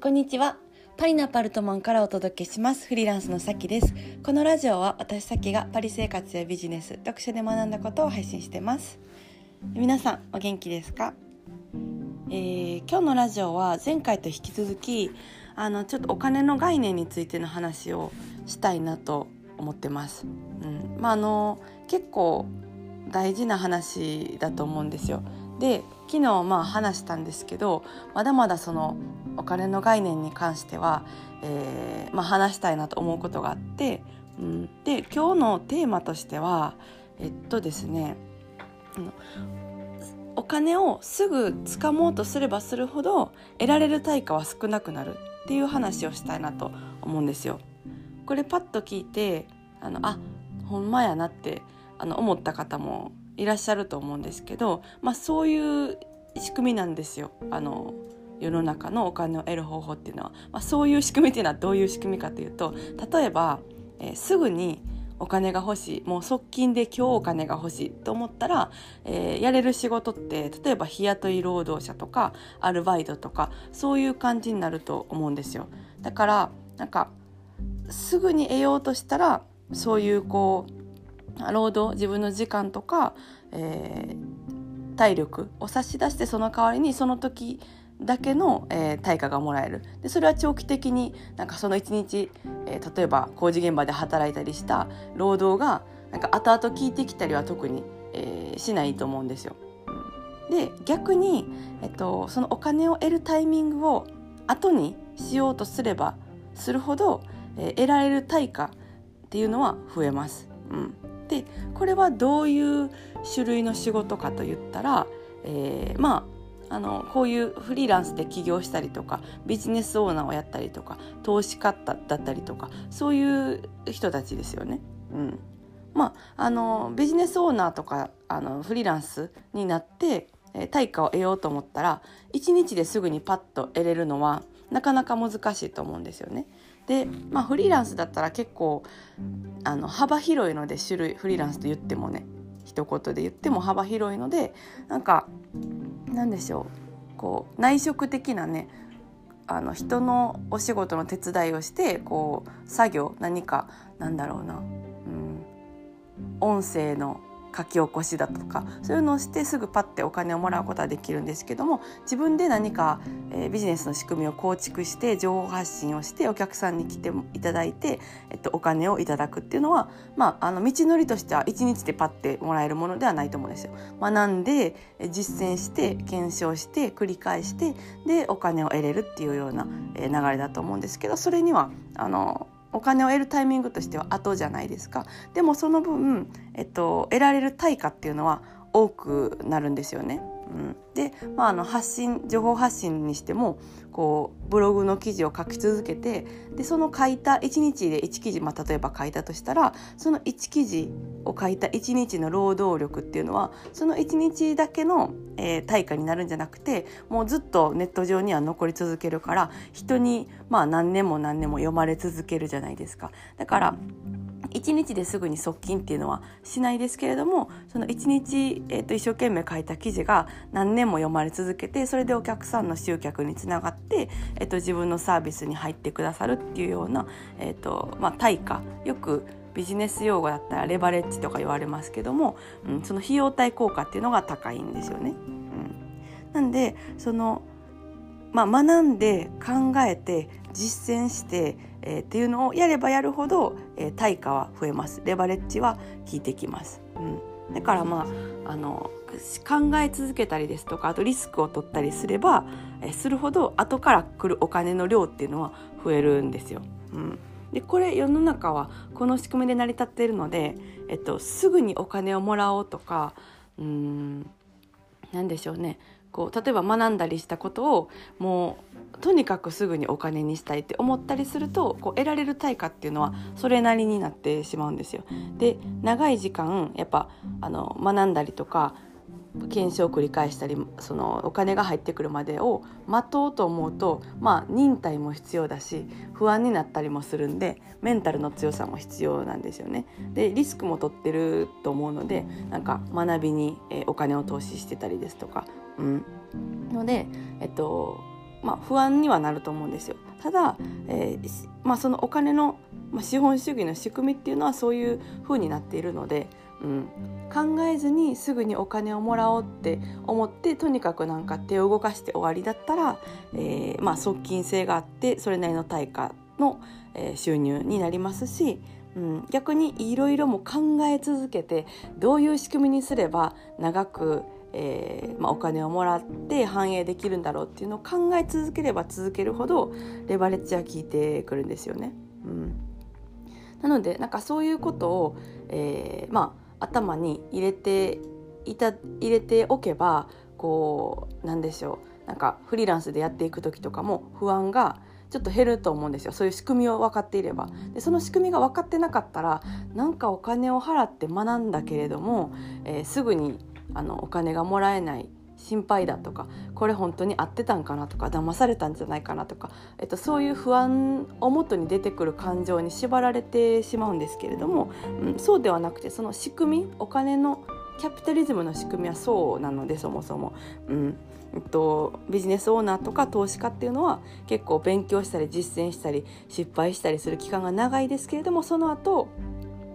こんにちは。パリのアパルトマンからお届けします。フリーランスのさきです。このラジオは私さきがパリ生活やビジネス、読書で学んだことを配信してます。皆さんお元気ですか、えー今日のラジオは前回と引き続きあのちょっとお金の概念についての話をしたいなと思ってます。うん、まああの結構大事な話だと思うんですよ。で昨日まあ話したんですけどまだまだそのお金の概念に関しては、えーまあ、話したいなと思うことがあって、うん、で今日のテーマとしてはえっとですねあのお金をすぐ掴もうとすればするほど得られる対価は少なくなるっていう話をしたいなと思うんですよ。これパッと聞いてあのあほんまやなってあの思った方もいらっしゃると思うんですけど、まあ、そういう仕組みなんですよ。あの世の中のお金を得る方法っていうのは、まあ、そういう仕組みっていうのはどういう仕組みかというと例えば、えーすぐにお金が欲しいもう側近で今日お金が欲しいと思ったら、えーやれる仕事って例えば日雇い労働者とかアルバイトとかそういう感じになると思うんですよ。だからなんかすぐに得ようとしたらそういうこう労働自分の時間とか、えー体力を差し出してその代わりにその時だけの、えー対価がもらえるでそれは長期的になんかその一日、えー例えば工事現場で働いたりした労働がなんか後々効いてきたりは特に、えーしないと思うんですよ。で逆に、えっと、そのお金を得るタイミングを後にしようとすればするほど、えー得られる対価っていうのは増えます。うん、でこれはどういう種類の仕事かと言ったら、えーまああのこういうフリーランスで起業したりとかビジネスオーナーをやったりとか投資家だったりとかそういう人たちですよね。うんまあ、あのビジネスオーナーとかあのフリーランスになってえ対価を得ようと思ったら1日ですぐにパッと得れるのはなかなか難しいと思うんですよね。で、まあ、フリーランスだったら結構あの幅広いので種類フリーランスと言ってもね一言で言っても幅広いのでなんかなんでしょうこう内職的なねあの人のお仕事の手伝いをしてこう作業何かなんだろうな、うん、音声の書き起こしだとかそういうのをしてすぐパッてお金をもらうことはできるんですけども自分で何か、えービジネスの仕組みを構築して情報発信をしてお客さんに来ていただいて、えっと、お金をいただくっていうのは、まあ、あの道のりとしては1日でパッてもらえるものではないと思うんですよ。学んで実践して検証して繰り返してでお金を得れるっていうような、流れだと思うんですけどそれにはあのお金を得るタイミングとしては後じゃないですか。でもその分、えっと、得られる対価っていうのは多くなるんですよね。うん、で、まあ、あの発信情報発信にしてもこうブログの記事を書き続けてでその書いた1日で1記事、まあ、例えば書いたとしたらその1記事を書いた1日の労働力っていうのはその1日だけの、えー対価になるんじゃなくてもうずっとネット上には残り続けるから人に、まあ、何年も何年も読まれ続けるじゃないですか。だから1日ですぐに側近っていうのはしないですけれどもその1日、えー、と一生懸命書いた記事が何年も読まれ続けてそれでお客さんの集客につながって、えー、と自分のサービスに入ってくださるっていうような、えーとまあ、対価よくビジネス用語だったらレバレッジとか言われますけども、うん、その費用対効果っていうのが高いんですよね。うん、なんでそのまあ、学んで考えて実践して、えーっていうのをやればやるほど、えー対価は増えます。レバレッジは効いてきます、うん、だからまああの考え続けたりですとかあとリスクを取ったりすれば、えーするほど後から来るお金の量っていうのは増えるんですよ。うん。でこれ世の中はこの仕組みで成り立っているので、えっと、すぐにお金をもらおうとかうーんなんでしょうね。こう例えば学んだりしたことをもうとにかくすぐにお金にしたいって思ったりするとこう得られる対価っていうのはそれなりになってしまうんですよ。で長い時間やっぱあの学んだりとか検証を繰り返したりそのお金が入ってくるまでを待とうと思うとまあ忍耐も必要だし不安になったりもするんでメンタルの強さも必要なんですよね。でリスクも取ってると思うのでなんか学びに、お金を投資してたりですとか、うん、ので、えっと、まあ、不安にはなると思うんですよ。ただ、えー、まあ、そのお金の、まあ、資本主義の仕組みっていうのはそういう風になっているので、うん、考えずにすぐにお金をもらおうって思ってとにかくなんか手を動かして終わりだったら、えー、まあ、側近性があってそれなりの対価の、え、収入になりますし、うん、逆にいろいろも考え続けてどういう仕組みにすれば長くえーまあ、お金をもらって反映できるんだろうっていうのを考え続ければ続けるほどレバレッジは効いてくるんですよね。うん、なのでなんかそういうことを、えーまあ、頭に入れていた入れておけばこうなんでしょう。なんかフリーランスでやっていく時とかも不安がちょっと減ると思うんですよ。そういう仕組みを分かっていれば。でその仕組みが分かってなかったらなんかお金を払って学んだけれども、えー、すぐにあのお金がもらえない心配だとかこれ本当に合ってたんかなとか騙されたんじゃないかなとか、えっと、そういう不安をもとに出てくる感情に縛られてしまうんですけれども、うん、そうではなくてその仕組みお金のキャピタリズムの仕組みはそうなのでそもそも。うんえっと、ビジネスオーナーとか投資家っていうのは結構勉強したり実践したり失敗したりする期間が長いですけれどもその後、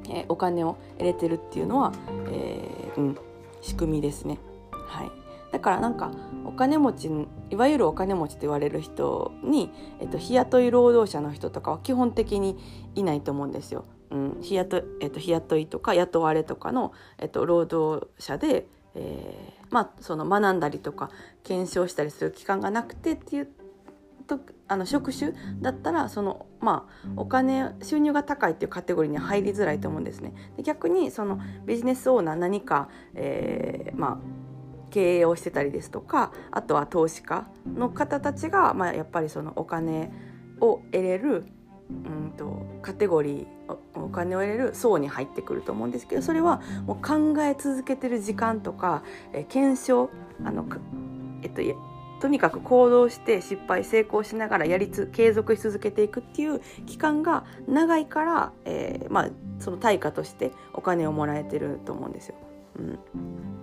えー、お金を入れてるっていうのは、えーうん、仕組みですね。はい、だからなんかお金持ちいわゆるお金持ちと言われる人に、えっと、日雇い労働者の人とかは基本的にいないと思うんですよ。うん、日雇えっと、日雇いとか雇われとかの、えっと、労働者で、えー、まあその学んだりとか検証したりする期間がなくてっていうとあの職種だったらそのまあお金収入が高いっていうカテゴリーに入りづらいと思うんですね。で逆にそのビジネスオーナー何か、えー、まあ経営をしてたりですとかあとは投資家の方たちが、まあ、やっぱりそのお金を得れるうんとカテゴリーお金を得れる層に入ってくると思うんですけどそれはもう考え続けてる時間とか、え検証あの、えっと、とにかく行動して失敗成功しながらやりつ継続し続けていくっていう期間が長いから、えー、まあ、その対価としてお金をもらえてると思うんですよ。うん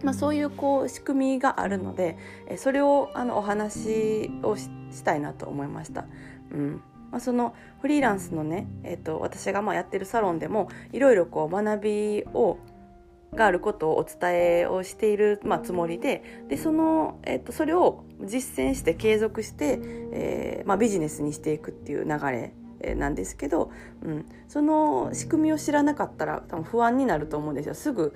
まあ、そういうこう仕組みがあるのでそれをあのお話をしたいなと思いました。うんまあ、そのフリーランスのね、えーと、私がまあやってるサロンでもいろいろこう学びをがあることをお伝えをしている、まあ、つもりででその、えっと、それを実践して継続して、えーまあ、ビジネスにしていくっていう流れなんですけど、うん、その仕組みを知らなかったら多分不安になると思うんですよ。すぐ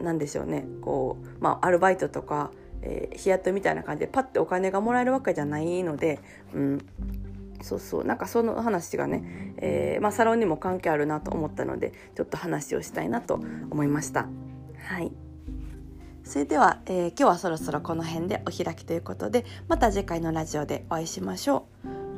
なんでしょうね。こう、まあ、アルバイトとか、えー、日雇いみたいな感じでパッてお金がもらえるわけじゃないので、うん、そうそう。なんかその話がね、えーまあ、サロンにも関係あるなと思ったのでちょっと話をしたいなと思いました。はい。それでは、えー、今日はそろそろこの辺でお開きということでまた次回のラジオでお会いしましょう。